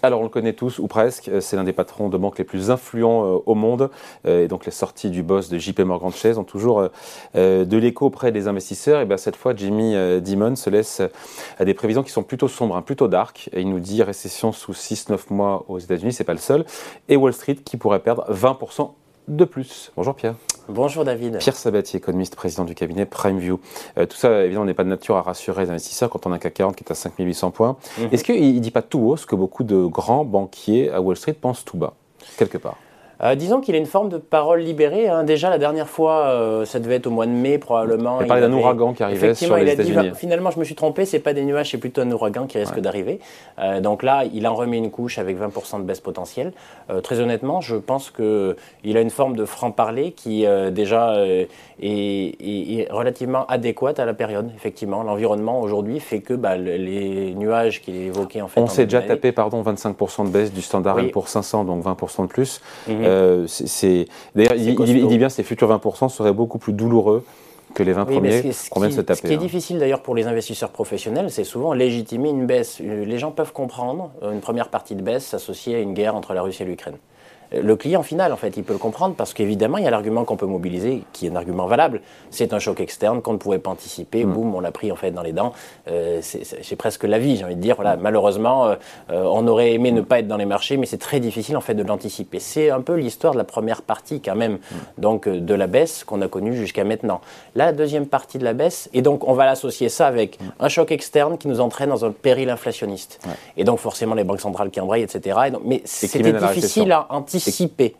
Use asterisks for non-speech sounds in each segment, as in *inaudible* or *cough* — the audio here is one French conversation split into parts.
Alors on le connaît tous, ou presque, c'est l'un des patrons de banque les plus influents au monde, et donc les sorties du boss de JP Morgan Chase ont toujours de l'écho auprès des investisseurs. Et bien cette fois, Jimmy Dimon se laisse à des prévisions qui sont plutôt sombres, hein, plutôt dark, et il nous dit récession sous 6-9 mois aux États-Unis, c'est pas le seul, et Wall Street qui pourrait perdre 20% de plus. Bonjour Pierre. Bonjour David. Pierre Sabatier, économiste, président du cabinet PrimeView. Euh, tout ça, évidemment, n'est pas de nature à rassurer les investisseurs quand on a un CAC 40 qui est à 5800 points. Mhm. Est-ce qu'il ne dit pas tout haut ce que beaucoup de grands banquiers à Wall Street pensent tout bas, quelque part? Euh, disons qu'il a une forme de parole libérée. Hein. Déjà, la dernière fois, euh, ça devait être au mois de mai probablement. Il parlait d'un ouragan qui arrivait sur les États-Unis. Finalement, je me suis trompé, c'est pas des nuages, c'est plutôt un ouragan qui risque d'arriver. Euh, donc là, il en remet une couche avec 20% de baisse potentielle. très honnêtement, je pense qu'il a une forme de franc-parler qui déjà est, relativement adéquate à la période. Effectivement, l'environnement aujourd'hui fait que bah, les nuages qu'il évoquait en fait. On s'est déjà tapé, pardon, 25% de baisse du standard pour 500, donc 20% de plus. Mhm. Euh, c'est, D'ailleurs, il, dit bien que ces futurs 20% seraient beaucoup plus douloureux que les 20 premiers qu'on vient de se taper. Ce qui est hein. difficile d'ailleurs pour les investisseurs professionnels, c'est souvent légitimer une baisse. Les gens peuvent comprendre une première partie de baisse associée à une guerre entre la Russie et l'Ukraine le client final, en fait, il peut le comprendre parce qu'évidemment, il y a l'argument qu'on peut mobiliser, qui est un argument valable. C'est un choc externe qu'on ne pouvait pas anticiper. Mm. Boum, on l'a pris en fait dans les dents. Euh, c'est presque la vie, j'ai envie de dire. Voilà, malheureusement, euh, euh, on aurait aimé ne pas être dans les marchés, mais c'est très difficile en fait de l'anticiper. C'est un peu l'histoire de la première partie quand même, mm. donc de la baisse qu'on a connue jusqu'à maintenant. la deuxième partie de la baisse, et donc on va l'associer ça avec mm. un choc externe qui nous entraîne dans un péril inflationniste. Et donc forcément les banques centrales qui embrayent, etc. mais c'était difficile à anticiper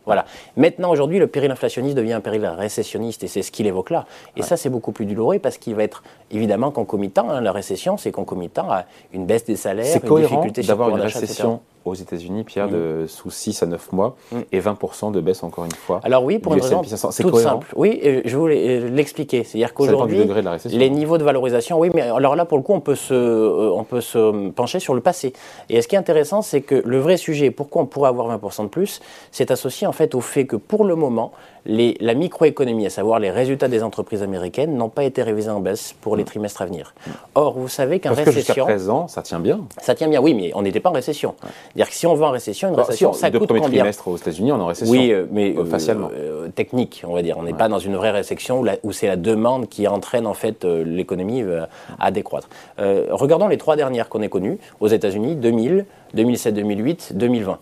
voilà. Maintenant, aujourd'hui, le péril inflationniste devient un péril récessionniste et c'est ce qu'il évoque là. Et ça, c'est beaucoup plus douloureux parce qu'il va être évidemment concomitant. Hein, la récession, c'est concomitant à une baisse des salaires, une difficulté d'avoir une récession aux États-Unis, Pierre, de mm. sous 6 à 9 mois mm. et 20% de baisse encore une fois. Alors oui, pour une raison toute simple. Oui, je voulais euh, l'expliquer. C'est-à-dire qu'aujourd'hui, les niveaux de valorisation, oui, mais alors là, pour le coup, on peut, se, euh, on peut se pencher sur le passé. Et ce qui est intéressant, c'est que le vrai sujet, pourquoi on pourrait avoir 20% de plus, c'est associé en fait au fait que pour le moment, les, la microéconomie, à savoir les résultats des entreprises américaines, n'ont pas été révisés en baisse pour les mm. trimestres à venir. Or, vous savez qu'en récession... Parce que jusqu'à présent, ça tient bien. Ça tient bien, oui, mais on n'était pas en récession. C'est-à-dire que si on va en récession, une bah, récession, ça coûte combien trimestre aux États-Unis, on est en récession. Oui, euh, mais euh, facialement. Euh, technique, on va dire. On n'est pas dans une vraie récession où, c'est la demande qui entraîne en fait l'économie à décroître. regardons les trois dernières qu'on ait connues aux États-Unis 2000, 2007, 2008, 2020.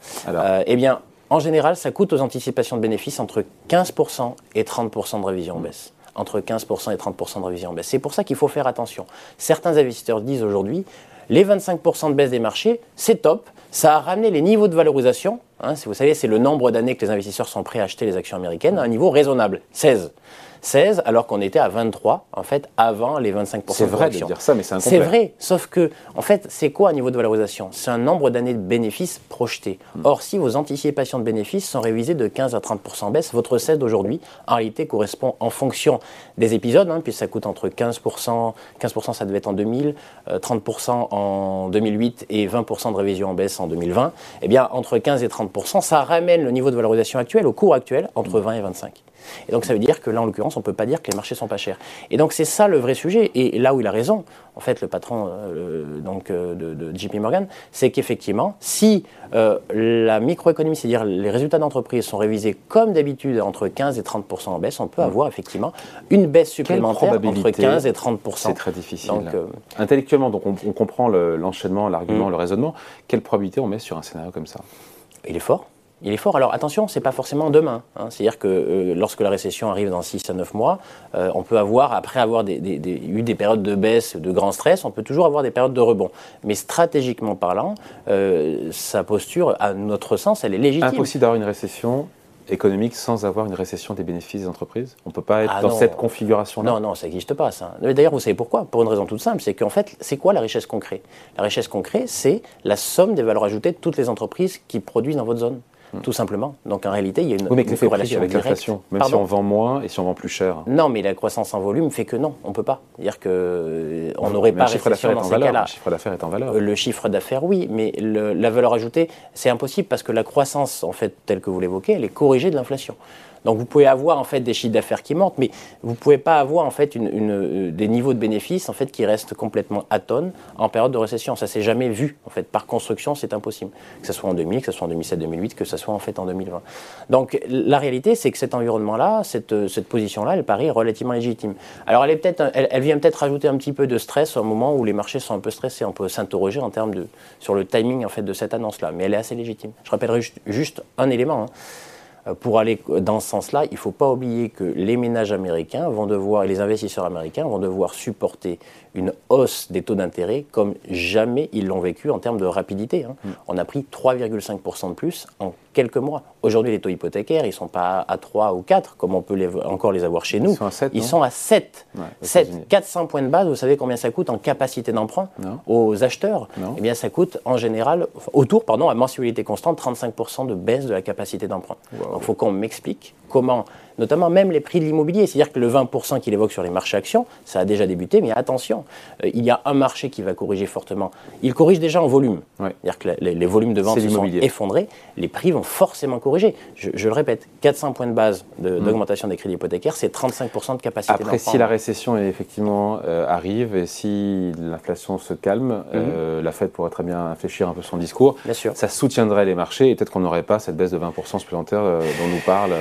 eh bien, en général, ça coûte aux anticipations de bénéfices entre 15% et 30% de révision en baisse entre 15% et 30% de révision en baisse. C'est pour ça qu'il faut faire attention. Certains investisseurs disent aujourd'hui, les 25% de baisse des marchés, c'est top, ça a ramené les niveaux de valorisation, hein, vous savez, c'est le nombre d'années que les investisseurs sont prêts à acheter les actions américaines, à un niveau raisonnable, 16. 16 alors qu'on était à 23 en fait avant les 25% C'est vrai de dire ça, mais c'est C'est vrai, sauf que en fait, c'est quoi un niveau de valorisation? C'est un nombre d'années de bénéfices projetés. Hmm. Or, si vos anticipations de bénéfices sont révisées de 15 à 30% baisse, votre 16 d'aujourd'hui en réalité correspond en fonction des épisodes, hein, puisque ça coûte entre 15% 15% ça devait être en 2000, 30% euh, en 2008 et 20% de révision en baisse en 2020. Eh bien, entre 15 et 30% ça ramène le niveau de valorisation actuel au cours actuel entre 20 et 25. Et donc ça veut dire que là, en l'occurrence, on ne peut pas dire que les marchés sont pas chers. Et donc c'est ça le vrai sujet. Et là où il a raison, en fait, le patron euh, donc, euh, de, JP Morgan, c'est qu'effectivement, si euh, la microéconomie, c'est-à-dire les résultats d'entreprise, sont révisés comme d'habitude entre 15 et 30% en baisse, on peut mm. avoir effectivement une baisse supplémentaire entre 15 et 30% C'est très difficile. Intellectuellement, donc on, comprend l'enchaînement, l'argument, mm. le raisonnement. Quelle probabilité on met sur un scénario comme ça? Il est fort il est fort. Alors attention, c'est pas forcément demain. Hein. C'est-à-dire que euh, lorsque la récession arrive dans 6 à 9 mois, euh, on peut avoir, après avoir eu des périodes de baisse, de grand stress, on peut toujours avoir des périodes de rebond. Mais stratégiquement parlant, euh, sa posture, à notre sens, elle est légitime. Impossible d'avoir une récession économique sans avoir une récession des bénéfices des entreprises On ne peut pas être ah dans cette configuration-là Non, non, ça n'existe pas, ça. D'ailleurs, vous savez pourquoi? Pour une raison toute simple, c'est qu'en fait, c'est quoi la richesse concrète? La richesse concrète, c'est la somme des valeurs ajoutées de toutes les entreprises qui produisent dans votre zone. Hmm. tout simplement. Donc en réalité, il y a une, oui, mais corrélation avec l'inflation, même si on vend moins et si on vend plus cher. Non, mais la croissance en volume fait que non, on ne peut pas. dire que euh, on n'aurait pas chiffre récession dans ces cas-là. Le chiffre d'affaires est en valeur. Le chiffre d'affaires, oui, mais la valeur ajoutée, c'est impossible parce que la croissance, en fait, telle que vous l'évoquez, elle est corrigée de l'inflation. Donc vous pouvez avoir en fait des chiffres d'affaires qui montent, mais vous ne pouvez pas avoir en fait euh, des niveaux de bénéfices qui restent complètement atones en période de récession. Ça s'est jamais vu en fait par construction, c'est impossible. Que ce soit en 2000, que ce soit en 2007, 2008, que ce soit en fait en 2020. Donc la réalité, c'est que cet environnement-là, cette, cette position-là, elle paraît relativement légitime. Alors elle, vient peut-être rajouter un petit peu de stress au moment où les marchés sont un peu stressés. On peut s'interroger en termes de sur le timing en fait de cette annonce-là, mais elle est assez légitime. Je rappellerai juste, un élément. Hein. Euh, pour aller dans ce sens-là, il ne faut pas oublier que les ménages américains vont devoir, et les investisseurs américains vont devoir supporter une hausse des taux d'intérêt comme jamais ils l'ont vécu en termes de rapidité. Hein. Mm. On a pris 3,5% de plus en quelques mois. Aujourd'hui, les taux hypothécaires, ils ne sont pas à 3 ou 4, comme on peut encore les avoir chez nous. Ils sont à 7. Ils sont à 7. 7. 400 points de base, vous savez combien ça coûte en capacité d'emprunt aux acheteurs Eh bien, ça coûte en général, autour, pardon, à mensualité constante, 35% de baisse de la capacité d'emprunt. Donc, il faut qu'on m'explique comment notamment même les prix de l'immobilier. C'est-à-dire que le 20% qu'il évoque sur les marchés actions, ça a déjà débuté, mais attention, euh, il y a un marché qui va corriger fortement. Il corrige déjà en volume. C'est-à-dire que les, volumes de vente se sont effondrés, les prix vont forcément corriger. Je, le répète, 400 points de base mm. d'augmentation des crédits hypothécaires, c'est 35% de capacité Après, si la récession effectivement euh, arrive et si l'inflation se calme, mm-hmm. euh, la Fed pourrait très bien infléchir un peu son discours. Bien sûr. Ça soutiendrait les marchés et peut-être qu'on n'aurait pas cette baisse de 20% supplémentaire dont nous parle.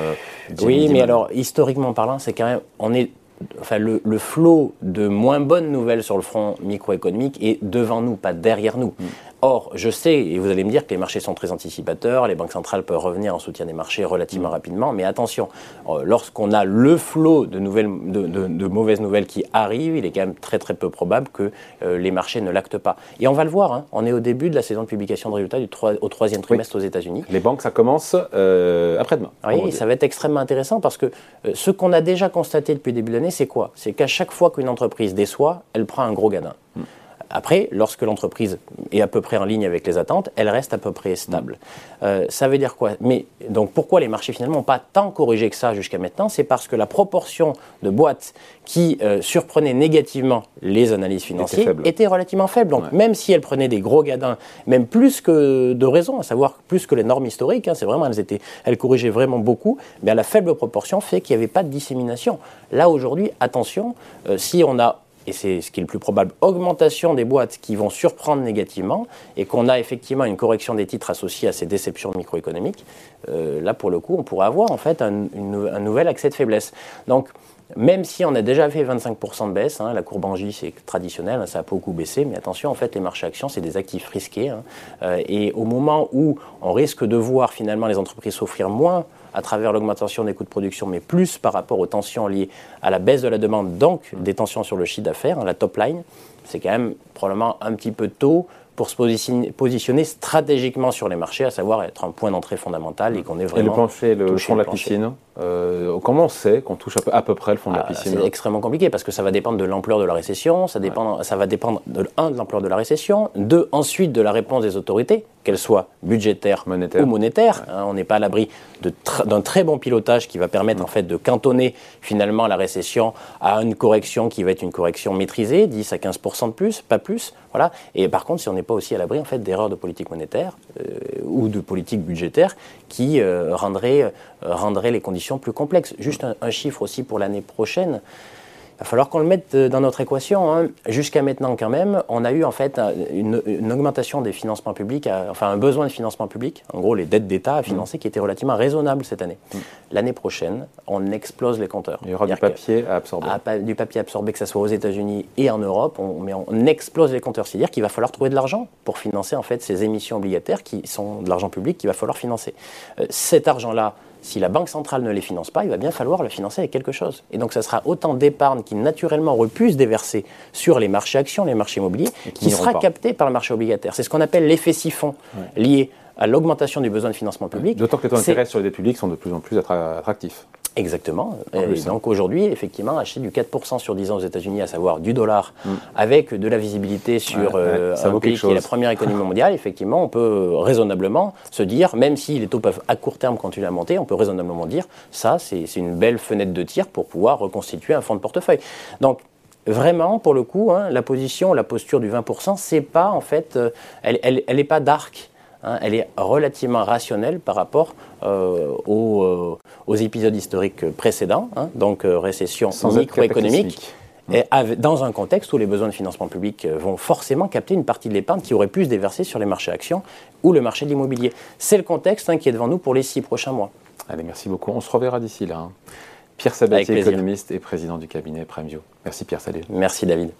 Oui, mais alors, historiquement parlant, c'est quand même, on est, enfin, le, flot de moins bonnes nouvelles sur le front microéconomique est devant nous, pas derrière nous. Mm. Or, je sais, et vous allez me dire que les marchés sont très anticipateurs, les banques centrales peuvent revenir en soutien des marchés relativement mm. rapidement, mais attention, euh, lorsqu'on a le flot de, nouvelles, de, mauvaises nouvelles qui arrivent, il est quand même très très peu probable que euh, les marchés ne l'actent pas. Et on va le voir, hein, on est au début de la saison de publication de résultats du au troisième trimestre aux États-Unis. Les banques, ça commence euh, après-demain. Oui, ça va être extrêmement intéressant parce que ce qu'on a déjà constaté depuis le début de l'année, c'est quoi? C'est qu'à chaque fois qu'une entreprise déçoit, elle prend un gros gadin. Mm. Après, lorsque l'entreprise est à peu près en ligne avec les attentes, elle reste à peu près stable. Euh, ça veut dire quoi? Mais donc pourquoi les marchés finalement n'ont pas tant corrigé que ça jusqu'à maintenant? C'est parce que la proportion de boîtes qui euh, surprenaient négativement les analyses financières était, relativement faible. Donc même si elles prenaient des gros gadins, même plus que de raison, à savoir plus que les normes historiques, hein, c'est vraiment elles étaient, elles corrigeaient vraiment beaucoup. Mais la faible proportion fait qu'il n'y avait pas de dissémination. Là aujourd'hui, attention, euh, si on a et c'est ce qui est le plus probable, augmentation des boîtes qui vont surprendre négativement et qu'on a effectivement une correction des titres associés à ces déceptions microéconomiques, euh, là pour le coup on pourrait avoir en fait un, nouvel accès de faiblesse. Donc même si on a déjà fait 25% de baisse, hein, la courbe J c'est traditionnel, hein, ça a beaucoup baissé, mais attention, en fait, les marchés actions, c'est des actifs risqués. Hein. Euh, et au moment où on risque de voir finalement les entreprises s'offrir moins à travers l'augmentation des coûts de production, mais plus par rapport aux tensions liées à la baisse de la demande, donc des tensions sur le chiffre d'affaires, la top line, c'est quand même probablement un petit peu tôt pour se positionner, stratégiquement sur les marchés, à savoir être un point d'entrée fondamental et qu'on est vraiment. Et le plancher, le fond de la piscine euh, comment on sait qu'on touche à peu, près le fond de la ah, piscine C'est extrêmement compliqué parce que ça va dépendre de l'ampleur de la récession, ça, dépend, ça va dépendre, de, un, de l'ampleur de la récession, deux, ensuite de la réponse des autorités, qu'elles soient budgétaires monétaire. ou monétaires. Hein, on n'est pas à l'abri d'un très bon pilotage qui va permettre en fait de cantonner finalement la récession à une correction qui va être une correction maîtrisée, 10 à 15 de plus, pas plus. Voilà. Et par contre, si on n'est pas aussi à l'abri en fait d'erreurs de politique monétaire euh, ou de politique budgétaire qui euh, rendraient, rendraient les conditions plus complexe. Juste un, chiffre aussi pour l'année prochaine. Il va falloir qu'on le mette euh, dans notre équation. Hein. Jusqu'à maintenant, quand même, on a eu en fait une, augmentation des financements publics, enfin un besoin de financement public, en gros les dettes d'État à financer, qui était relativement raisonnable cette année. Mm. L'année prochaine, on explose les compteurs. Il y aura du papier à absorber. du papier absorbé, que ce soit aux États-Unis et en Europe, on, mais on explose les compteurs. C'est-à-dire qu'il va falloir trouver de l'argent pour financer en fait ces émissions obligataires qui sont de l'argent public qu'il va falloir financer. Euh, cet argent-là, si la Banque centrale ne les finance pas, il va bien falloir le financer avec quelque chose. Et donc, ça sera autant d'épargne qui naturellement aurait pu se déverser sur les marchés actions, les marchés immobiliers, qui, sera capté par le marché obligataire. C'est ce qu'on appelle l'effet siphon lié à l'augmentation du besoin de financement public. D'autant que les taux d'intérêt sur les dettes publiques sont de plus en plus attractifs. Exactement. Et donc aujourd'hui, effectivement, acheter du 4% sur 10 ans aux États-Unis, à savoir du dollar, mm. avec de la visibilité sur euh, un pays qui est la première économie *laughs* mondiale, effectivement, on peut raisonnablement se dire, même si les taux peuvent à court terme continuer à monter, on peut raisonnablement dire, ça, c'est une belle fenêtre de tir pour pouvoir reconstituer un fonds de portefeuille. Donc, Vraiment, pour le coup, hein, la position, la posture du 20%, c'est pas en fait, euh, elle n'est pas d'arc hein, elle est relativement rationnelle par rapport aux, épisodes historiques précédents, hein, donc récession microéconomique. Et dans un contexte où les besoins de financement public vont forcément capter une partie de l'épargne qui aurait pu se déverser sur les marchés actions ou le marché de l'immobilier. C'est le contexte hein, qui est devant nous pour les six prochains mois. Allez, merci beaucoup. On se reverra d'ici là. Pierre Sabatier, économiste et président du cabinet Premio. Merci Pierre, salut. Merci David.